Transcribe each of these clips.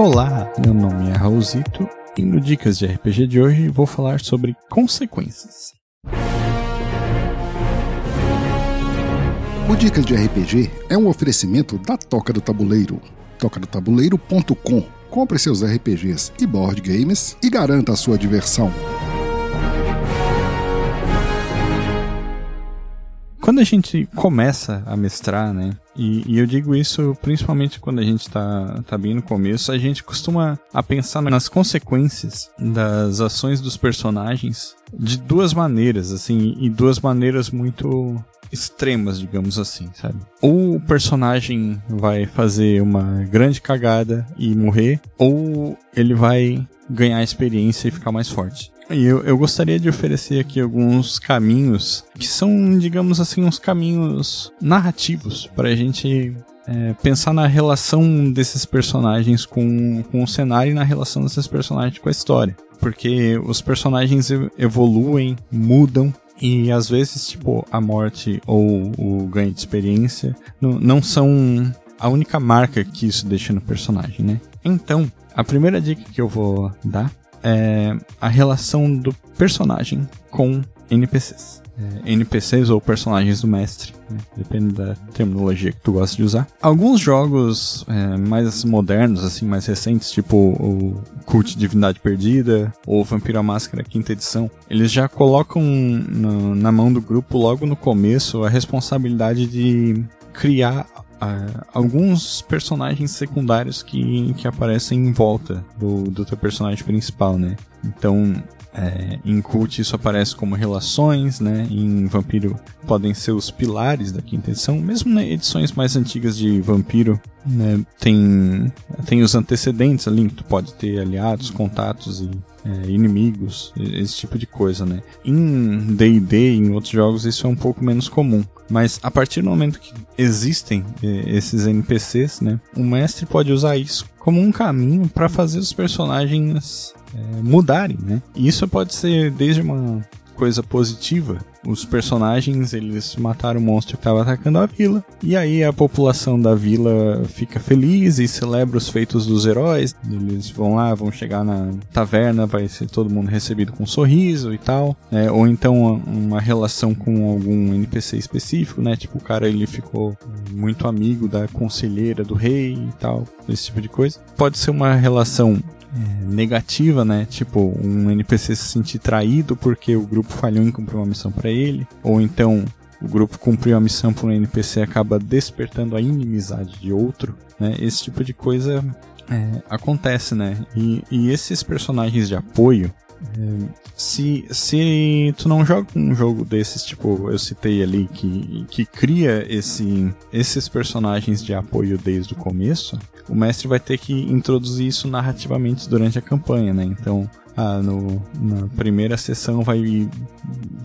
Olá, meu nome é Raulzito e no Dicas de RPG de hoje vou falar sobre consequências. O Dicas de RPG é um oferecimento da Toca do Tabuleiro. tocadotabuleiro.com Compre seus RPGs e board games e garanta a sua diversão. Quando a gente começa a mestrar, né? E, e, eu digo isso principalmente quando a gente tá, tá bem no começo, a gente costuma a pensar nas consequências das ações dos personagens de duas maneiras, assim, e duas maneiras muito extremas, digamos assim, sabe? Ou o personagem vai fazer uma grande cagada e morrer, ou ele vai ganhar experiência e ficar mais forte. E eu, eu gostaria de oferecer aqui alguns caminhos que são, digamos assim, uns caminhos narrativos para a gente é, pensar na relação desses personagens com, com o cenário e na relação desses personagens com a história. Porque os personagens evoluem, mudam, e às vezes, tipo, a morte ou o ganho de experiência não, não são a única marca que isso deixa no personagem, né? Então, a primeira dica que eu vou dar é a relação do personagem com NPCs. É, NPCs ou personagens do mestre, né? depende da terminologia que tu gosta de usar. Alguns jogos é, mais modernos, assim, mais recentes, tipo o Cult Divindade Perdida ou Vampiro à Máscara quinta edição, eles já colocam no, na mão do grupo logo no começo a responsabilidade de criar uh, alguns personagens secundários que, que aparecem em volta do, do teu personagem principal, né? Então, é, em Cult isso aparece como relações, né? Em Vampiro podem ser os pilares da quinta edição. Mesmo nas edições mais antigas de Vampiro, né, tem, tem os antecedentes ali, que tu pode ter aliados, contatos e é, inimigos, esse tipo de coisa, né? Em D&D, em outros jogos, isso é um pouco menos comum. Mas a partir do momento que existem é, esses NPCs, né, o mestre pode usar isso como um caminho para fazer os personagens é, mudarem, né? Isso pode ser desde uma coisa positiva. Os personagens, eles mataram o monstro que estava atacando a vila. E aí a população da vila fica feliz e celebra os feitos dos heróis. Eles vão lá, vão chegar na taverna, vai ser todo mundo recebido com um sorriso e tal. É, ou então uma relação com algum NPC específico, né? Tipo, o cara ele ficou muito amigo da conselheira do rei e tal. Esse tipo de coisa. Pode ser uma relação é, negativa, né? Tipo, um NPC se sentir traído porque o grupo falhou em cumprir uma missão para ele, ou então o grupo cumpriu a missão para um NPC acaba despertando a inimizade de outro, né? Esse tipo de coisa é, acontece, né? E, e, esses personagens de apoio, se, se tu não joga um jogo desses, tipo eu citei ali, que, que cria esse, esses personagens de apoio desde o começo, o mestre vai ter que introduzir isso narrativamente durante a campanha, né? Então, ah, no, na primeira sessão vai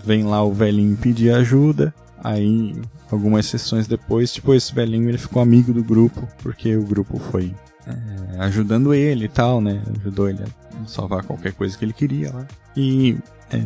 vem lá o velhinho pedir ajuda, aí algumas sessões depois, tipo, esse velhinho ele ficou amigo do grupo, porque o grupo foi é, ajudando ele e tal, né? Ajudou ele a salvar qualquer coisa que ele queria lá. E é,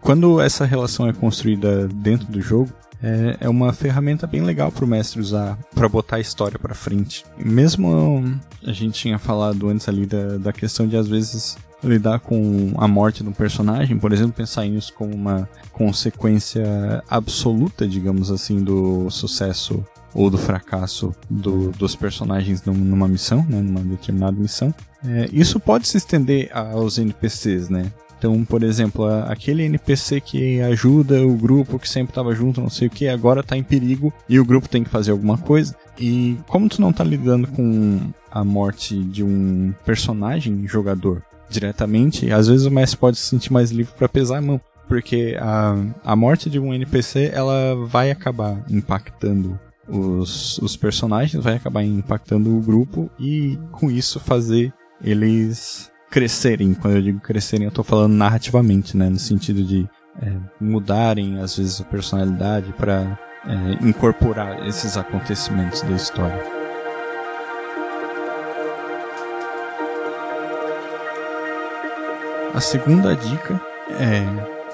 quando essa relação é construída dentro do jogo, é, é uma ferramenta bem legal para o mestre usar para botar a história para frente. Mesmo a gente tinha falado antes ali da, da questão de às vezes lidar com a morte de um personagem, por exemplo, pensar nisso como uma consequência absoluta, digamos assim, do sucesso ou do fracasso do, dos personagens numa missão, né, numa determinada missão. É, isso pode se estender aos NPCs, né? Então, por exemplo, aquele NPC que ajuda o grupo que sempre estava junto, não sei o que, agora está em perigo e o grupo tem que fazer alguma coisa. E como tu não está lidando com a morte de um personagem jogador diretamente, às vezes o mestre pode se sentir mais livre para pesar a mão. Porque a, a morte de um NPC ela vai acabar impactando os, os personagens, vai acabar impactando o grupo e com isso fazer eles crescerem. Quando eu digo crescerem, eu estou falando narrativamente, né? No sentido de é, mudarem, às vezes, a personalidade para é, incorporar esses acontecimentos da história. A segunda dica é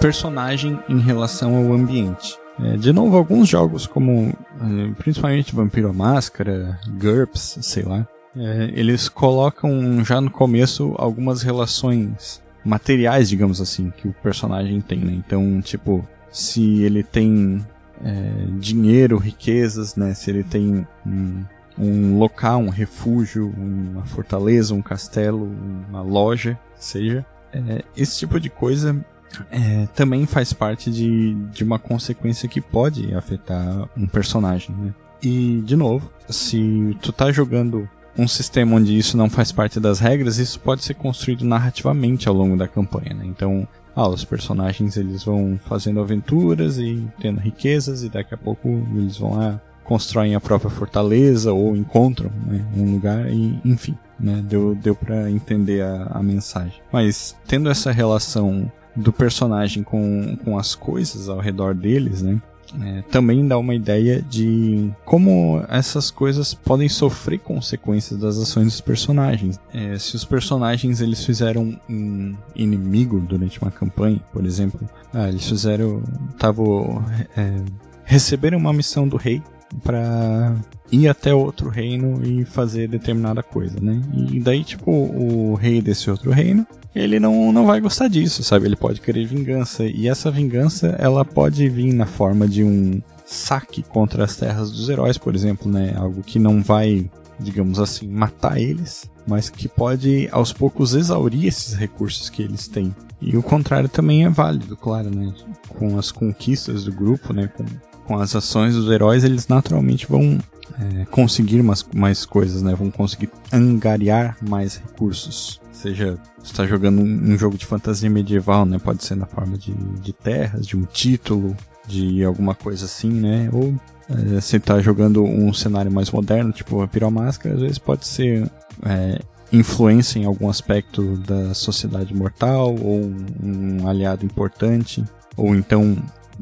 personagem em relação ao ambiente. É, de novo, alguns jogos como é, principalmente Vampiro Máscara, GURPS, sei lá, é, eles colocam já no começo algumas relações materiais, digamos assim, que o personagem tem, né? Então, tipo, se ele tem é, dinheiro, riquezas, né? Se ele tem um, um local, um refúgio, uma fortaleza, um castelo, uma loja, seja, é, esse tipo de coisa é, também faz parte de, de uma consequência que pode afetar um personagem, né? E, de novo, se tu tá jogando um sistema onde isso não faz parte das regras, isso pode ser construído narrativamente ao longo da campanha, né? Então, ah, os personagens eles vão fazendo aventuras e tendo riquezas e daqui a pouco eles vão lá constroem a própria fortaleza ou encontram né, um lugar e enfim, né? Deu deu para entender a, a mensagem. Mas tendo essa relação do personagem com, com as coisas ao redor deles, né? É, também dá uma ideia de como essas coisas podem sofrer consequências das ações dos personagens. É, se os personagens eles fizeram um inimigo durante uma campanha, por exemplo, ah, eles fizeram, estavam é, receberam uma missão do rei para ir até outro reino e fazer determinada coisa, né? E daí tipo o rei desse outro reino ele não, não vai gostar disso, sabe? Ele pode querer vingança. E essa vingança, ela pode vir na forma de um saque contra as terras dos heróis, por exemplo, né? Algo que não vai, digamos assim, matar eles, mas que pode aos poucos exaurir esses recursos que eles têm. E o contrário também é válido, claro, né? Com as conquistas do grupo, né? Com, com as ações dos heróis, eles naturalmente vão é, conseguir mais, mais coisas, né? Vão conseguir angariar mais recursos seja está jogando um, um, jogo de fantasia medieval, né? Pode ser na forma de, de terras, de um título, de alguma coisa assim, né? Ou é, se está jogando um cenário mais moderno, tipo a Piromáscara, às vezes pode ser é, influência em algum aspecto da sociedade mortal, ou um, um aliado importante, ou então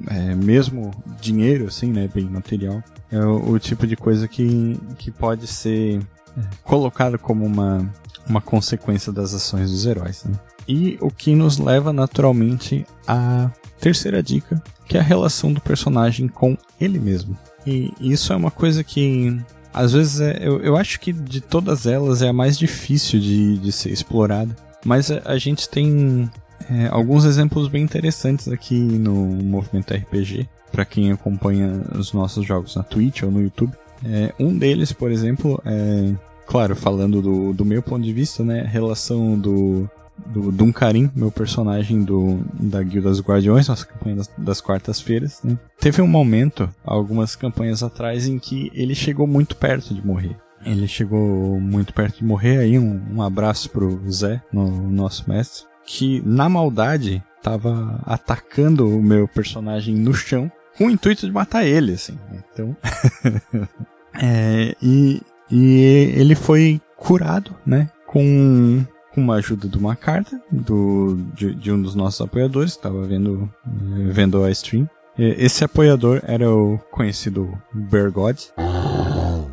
é, mesmo dinheiro, assim, né? Bem material. É o, o tipo de coisa que, que pode ser é, colocado como uma uma consequência das ações dos heróis. Né? E o que nos leva naturalmente à terceira dica, que é a relação do personagem com ele mesmo. E isso é uma coisa que às vezes é, eu, eu acho que de todas elas é a mais difícil de, de ser explorada. Mas a, a gente tem é, alguns exemplos bem interessantes aqui no movimento RPG, para quem acompanha os nossos jogos na Twitch ou no YouTube. É, um deles, por exemplo, é claro, falando do, do meu ponto de vista, né, relação do, do Duncarim, meu personagem do, da Guilda dos Guardiões, nossa campanha das, das quartas-feiras, né? Teve um momento, algumas campanhas atrás, em que ele chegou muito perto de morrer. Ele chegou muito perto de morrer, aí um, um abraço pro Zé, no, nosso mestre, que na maldade tava atacando o meu personagem no chão, com o intuito de matar ele, assim. Então... é, e e ele foi curado, né? Com, uma ajuda de uma carta do, de, de um dos nossos apoiadores, estava vendo, eh, vendo a stream. Esse apoiador era o conhecido Bergod,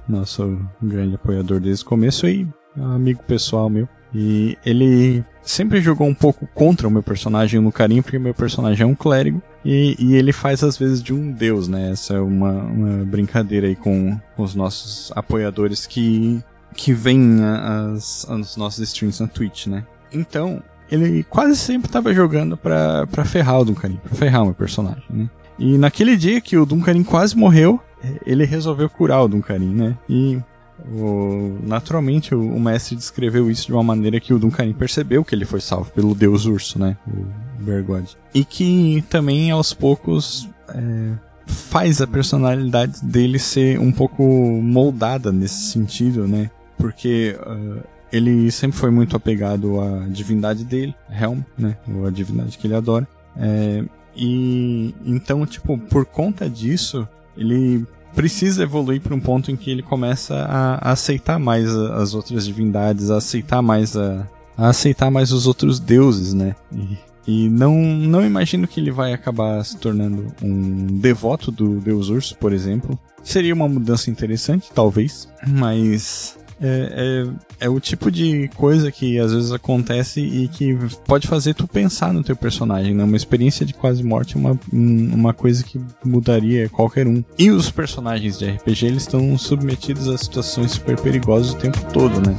nosso grande apoiador desde o começo e amigo pessoal meu. E ele sempre jogou um pouco contra o meu personagem no carinho, porque meu personagem é um clérigo. E, e ele faz às vezes de um deus, né? Essa é uma, uma brincadeira aí com, os nossos apoiadores que, que vêm as, as nossas streams na Twitch, né? Então, ele quase sempre estava jogando pra, pra ferrar o Duncarim, pra ferrar o meu personagem, né? E naquele dia que o Duncarim quase morreu, ele resolveu curar o Duncarim, né? E o, naturalmente, o, o, mestre descreveu isso de uma maneira que o Duncan percebeu que ele foi salvo pelo deus urso, né? O Bergod. E que também, aos poucos, é, faz a personalidade dele ser um pouco moldada nesse sentido, né? Porque uh, ele sempre foi muito apegado à divindade dele, Helm, né? Ou a divindade que ele adora. É, e então, tipo, por conta disso, ele precisa evoluir para um ponto em que ele começa a, a aceitar mais a, as outras divindades, a aceitar mais a, a, aceitar mais os outros deuses, né? E, e não, não imagino que ele vai acabar se tornando um devoto do deus urso, por exemplo. Seria uma mudança interessante, talvez, mas é, é, é, o tipo de coisa que às vezes acontece e que pode fazer tu pensar no teu personagem, né? Uma experiência de quase morte é uma, uma coisa que mudaria qualquer um. E os personagens de RPG, eles estão submetidos a situações super perigosas o tempo todo, né?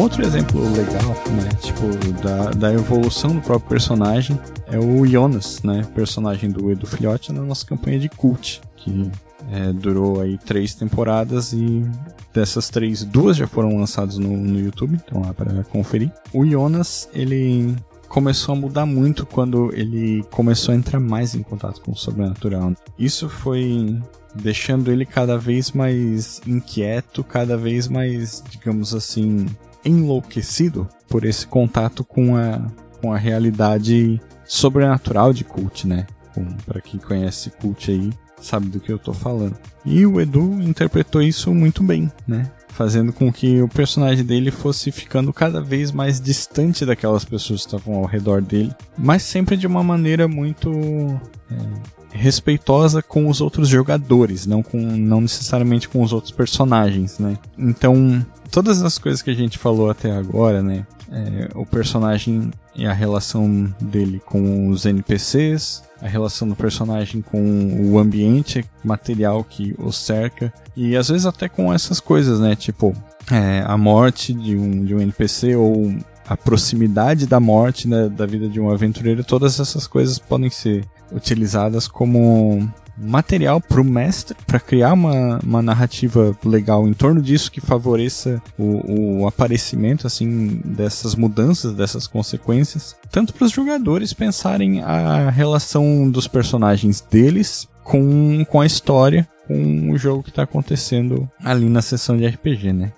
Outro exemplo legal, né, tipo, da, da evolução do próprio personagem é o Jonas, né, personagem do Edu Filhote na nossa campanha de cult, que é, durou aí três temporadas e dessas três, duas já foram lançadas no, no YouTube, então lá para conferir. O Jonas, ele começou a mudar muito quando ele começou a entrar mais em contato com o sobrenatural. Isso foi deixando ele cada vez mais inquieto, cada vez mais, digamos assim, enlouquecido por esse contato com a, com a realidade sobrenatural de Cult, né? Para quem conhece Cult aí, sabe do que eu tô falando. E o Edu interpretou isso muito bem, né? Fazendo com que o personagem dele fosse ficando cada vez mais distante daquelas pessoas que estavam ao redor dele, mas sempre de uma maneira muito é, respeitosa com os outros jogadores, não, com, não necessariamente com os outros personagens, né? Então, todas as coisas que a gente falou até agora, né? É, o personagem e a relação dele com os NPCs, a relação do personagem com o ambiente material que o cerca, e às vezes até com essas coisas, né? Tipo, é, a morte de um, de um NPC ou a proximidade da morte né, da vida de um aventureiro, todas essas coisas podem ser utilizadas como material para o mestre para criar uma, uma narrativa legal em torno disso que favoreça o, o aparecimento assim dessas mudanças, dessas consequências, tanto para os jogadores pensarem a relação dos personagens deles com, com a história, com o jogo que está acontecendo ali na sessão de RPG, né?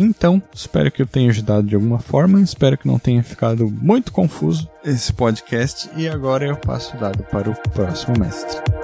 Então, espero que eu tenha ajudado de alguma forma, espero que não tenha ficado muito confuso esse podcast e agora eu passo o dado para o próximo mestre.